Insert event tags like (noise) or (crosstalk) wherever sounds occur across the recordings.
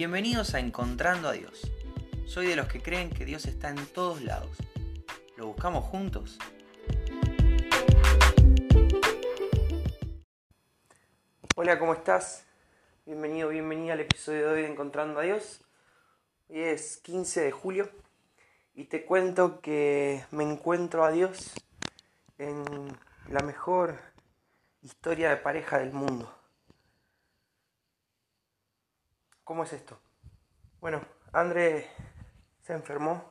Bienvenidos a Encontrando a Dios. Soy de los que creen que Dios está en todos lados. ¿Lo buscamos juntos? Hola, ¿cómo estás? Bienvenido, bienvenida al episodio de hoy de Encontrando a Dios. Hoy es 15 de julio y te cuento que me encuentro a Dios en la mejor historia de pareja del mundo. ¿Cómo es esto? Bueno, André se enfermó.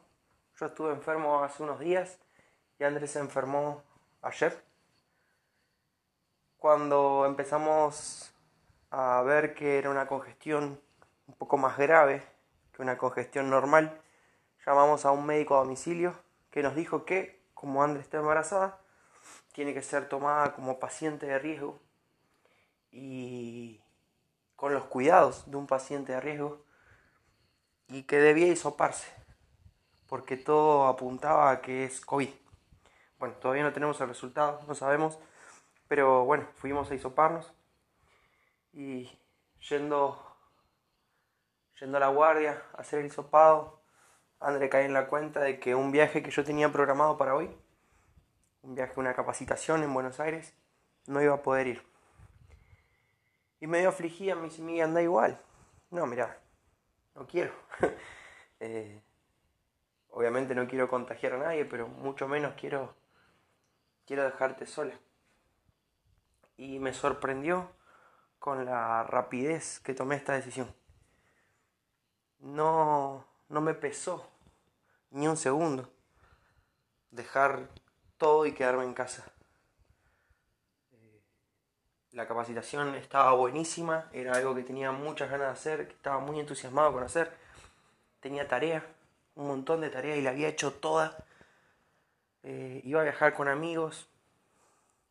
Yo estuve enfermo hace unos días y André se enfermó ayer. Cuando empezamos a ver que era una congestión un poco más grave que una congestión normal, llamamos a un médico a domicilio que nos dijo que, como André está embarazada, tiene que ser tomada como paciente de riesgo y con los cuidados de un paciente de riesgo y que debía hisoparse porque todo apuntaba a que es COVID. Bueno, todavía no tenemos el resultado, no sabemos, pero bueno, fuimos a hisoparnos y yendo, yendo a la guardia a hacer el hisopado, André cae en la cuenta de que un viaje que yo tenía programado para hoy, un viaje, una capacitación en Buenos Aires, no iba a poder ir. Y medio afligida me dice, Miguel, anda igual. No, mira, no quiero. (laughs) Eh, obviamente no quiero contagiar a nadie, pero mucho menos quiero, quiero dejarte sola. Y me sorprendió con la rapidez que tomé esta decisión. No, no me pesó ni un segundo dejar todo y quedarme en casa. La capacitación estaba buenísima, era algo que tenía muchas ganas de hacer, que estaba muy entusiasmado con hacer. Tenía tarea, un montón de tareas y la había hecho toda. Eh, iba a viajar con amigos,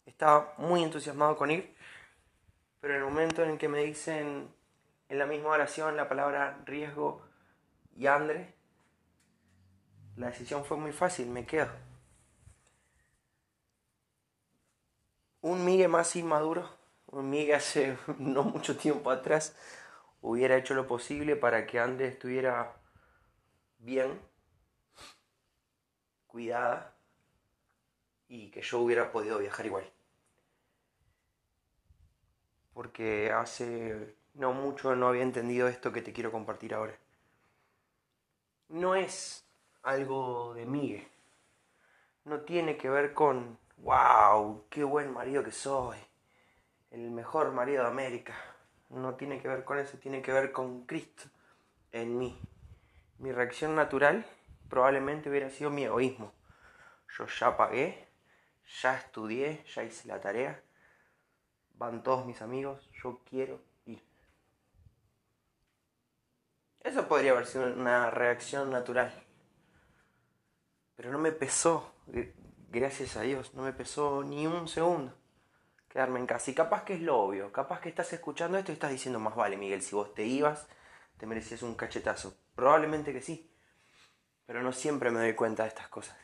estaba muy entusiasmado con ir, pero en el momento en el que me dicen en la misma oración la palabra riesgo y Andre, la decisión fue muy fácil, me quedo. Un Miguel más inmaduro que hace (laughs) no mucho tiempo atrás hubiera hecho lo posible para que André estuviera bien, cuidada y que yo hubiera podido viajar igual. Porque hace no mucho no había entendido esto que te quiero compartir ahora. No es algo de Miguel. No tiene que ver con, wow, qué buen marido que soy el mejor marido de América. No tiene que ver con eso, tiene que ver con Cristo en mí. Mi reacción natural probablemente hubiera sido mi egoísmo. Yo ya pagué, ya estudié, ya hice la tarea, van todos mis amigos, yo quiero ir. Eso podría haber sido una reacción natural. Pero no me pesó, gracias a Dios, no me pesó ni un segundo quedarme en casa. Y capaz que es lo obvio, capaz que estás escuchando esto y estás diciendo, más vale, Miguel, si vos te ibas, te merecías un cachetazo. Probablemente que sí, pero no siempre me doy cuenta de estas cosas.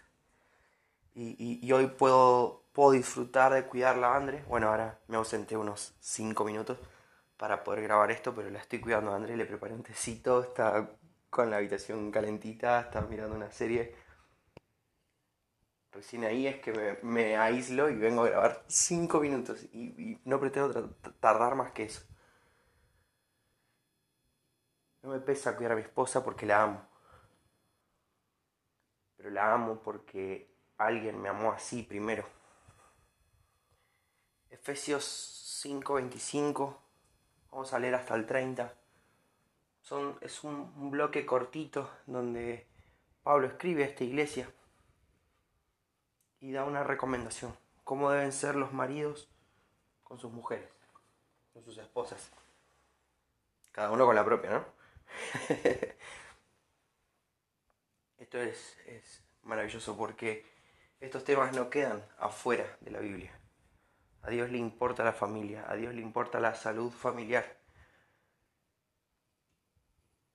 Y, hoy puedo, puedo disfrutar de cuidarla a André. Bueno, ahora me ausenté unos 5 minutos para poder grabar esto, pero la estoy cuidando a André, le preparé un tecito, está con la habitación calentita, está mirando una serie Recién ahí es que me, aíslo y vengo a grabar 5 minutos y, no pretendo tardar más que eso. No me pesa cuidar a mi esposa porque la amo. Pero la amo porque alguien me amó así primero. Efesios 5:25, vamos a leer hasta el 30. Son, es un bloque cortito donde Pablo escribe a esta iglesia y da una recomendación. Cómo deben ser los maridos con sus mujeres, con sus esposas. Cada uno con la propia, ¿no? (laughs) Esto es, es maravilloso porque estos temas no quedan afuera de la Biblia. A Dios le importa la familia, a Dios le importa la salud familiar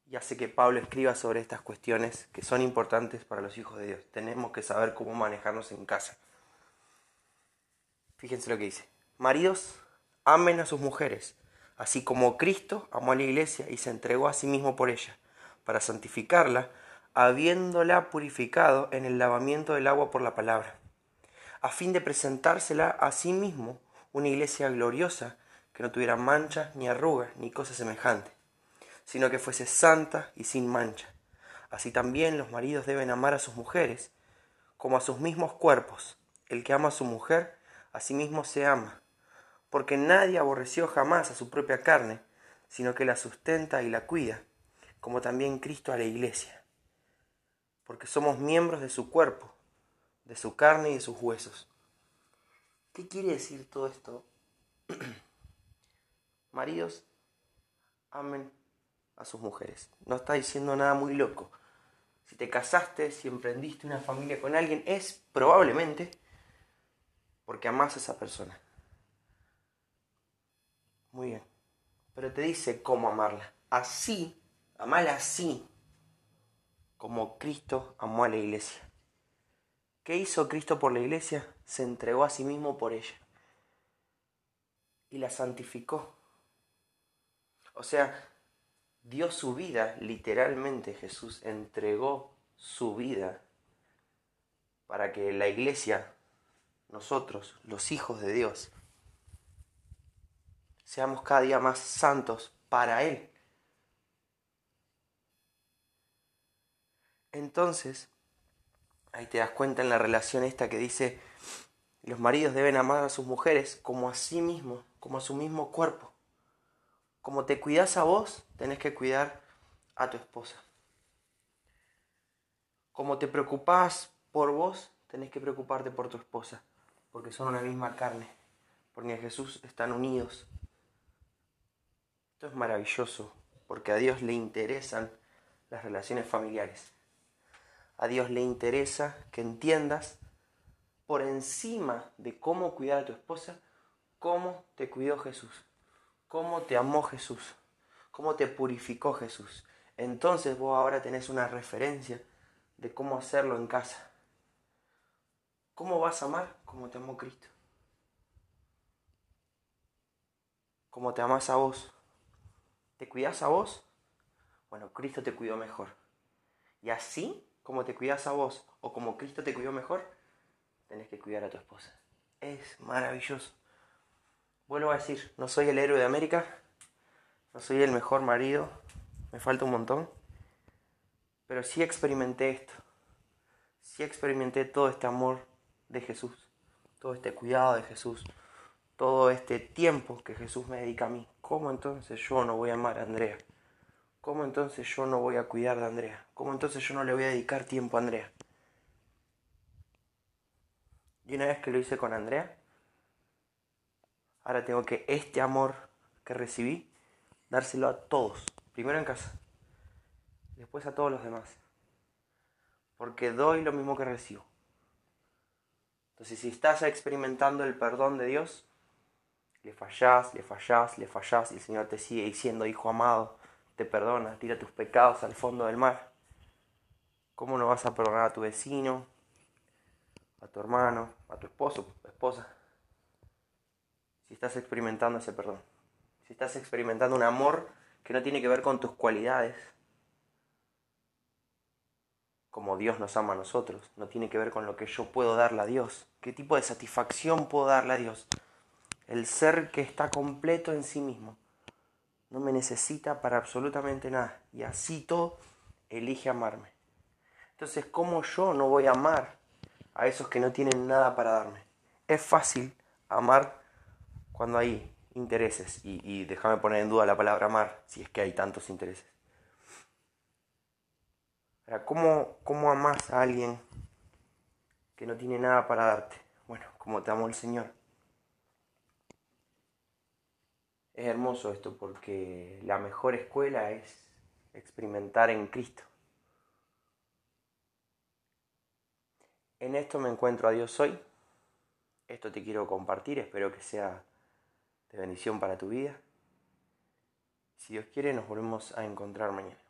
y hace que Pablo escriba sobre estas cuestiones que son importantes para los hijos de Dios. Tenemos que saber cómo manejarnos en casa. Fíjense lo que dice. Maridos, amen a sus mujeres, así como Cristo amó a la iglesia y se entregó a sí mismo por ella, para santificarla, habiéndola purificado en el lavamiento del agua por la palabra, a fin de presentársela a sí mismo una iglesia gloriosa, que no tuviera mancha, ni arrugas, ni cosa semejante, sino que fuese santa y sin mancha. Así también los maridos deben amar a sus mujeres, como a sus mismos cuerpos. El que ama a su mujer, a sí mismo se ama, porque nadie aborreció jamás a su propia carne, sino que la sustenta y la cuida, como también Cristo a la iglesia, porque somos miembros de su cuerpo, de su carne y de sus huesos. ¿Qué quiere decir todo esto? (clears throat) Maridos, amen a sus mujeres. No está diciendo nada muy loco. Si te casaste, si emprendiste una familia con alguien, es probablemente porque amas a esa persona. Muy bien. Pero te dice cómo amarla. Así, amarla así, como Cristo amó a la iglesia. ¿Qué hizo Cristo por la iglesia? Se entregó a sí mismo por ella. Y la santificó. O sea, dio su vida, literalmente Jesús entregó su vida para que la iglesia, nosotros, los hijos de Dios, seamos cada día más santos para Él. Entonces, ahí te das cuenta en la relación esta que dice, los maridos deben amar a sus mujeres como a sí mismos, como a su mismo cuerpo. Como te cuidas a vos, tenés que cuidar a tu esposa. Como te preocupás por vos, tenés que preocuparte por tu esposa, porque son una misma carne, porque en Jesús están unidos. Esto es maravilloso, porque a Dios le interesan las relaciones familiares. A Dios le interesa que entiendas por encima de cómo cuidar a tu esposa, cómo te cuidó Jesús cómo te amó Jesús, cómo te purificó Jesús. Entonces vos ahora tenés una referencia de cómo hacerlo en casa. ¿Cómo vas a amar? Como te amó Cristo. Como te amas a vos. ¿Te cuidas a vos? Bueno, Cristo te cuidó mejor. Y así, como te cuidas a vos o como Cristo te cuidó mejor, tenés que cuidar a tu esposa. Es maravilloso. Vuelvo a decir, no soy el héroe de América, no soy el mejor marido, me falta un montón, pero sí experimenté esto, sí experimenté todo este amor de Jesús, todo este cuidado de Jesús, todo este tiempo que Jesús me dedica a mí. ¿Cómo entonces yo no voy a amar a Andrea? ¿Cómo entonces yo no voy a cuidar de Andrea? ¿Cómo entonces yo no le voy a dedicar tiempo a Andrea? Y una vez que lo hice con Andrea, Ahora tengo que este amor que recibí, dárselo a todos. Primero en casa, después a todos los demás. Porque doy lo mismo que recibo. Entonces, si estás experimentando el perdón de Dios, le fallás, le fallás, le fallás y el Señor te sigue diciendo, hijo amado, te perdona, tira tus pecados al fondo del mar. ¿Cómo no vas a perdonar a tu vecino, a tu hermano, a tu esposo, esposa? Si estás experimentando ese perdón, si estás experimentando un amor que no tiene que ver con tus cualidades, como Dios nos ama a nosotros, no tiene que ver con lo que yo puedo darle a Dios, qué tipo de satisfacción puedo darle a Dios, el ser que está completo en sí mismo, no me necesita para absolutamente nada, y así todo elige amarme. Entonces, ¿cómo yo no voy a amar a esos que no tienen nada para darme? Es fácil amar cuando hay intereses, y, déjame poner en duda la palabra amar, si es que hay tantos intereses. ¿Cómo, ¿Cómo amas a alguien que no tiene nada para darte? Bueno, como te amó el Señor. Es hermoso esto porque la mejor escuela es experimentar en Cristo. En esto me encuentro a Dios hoy. Esto te quiero compartir, espero que sea de bendición para tu vida. Si Dios quiere, nos volvemos a encontrar mañana.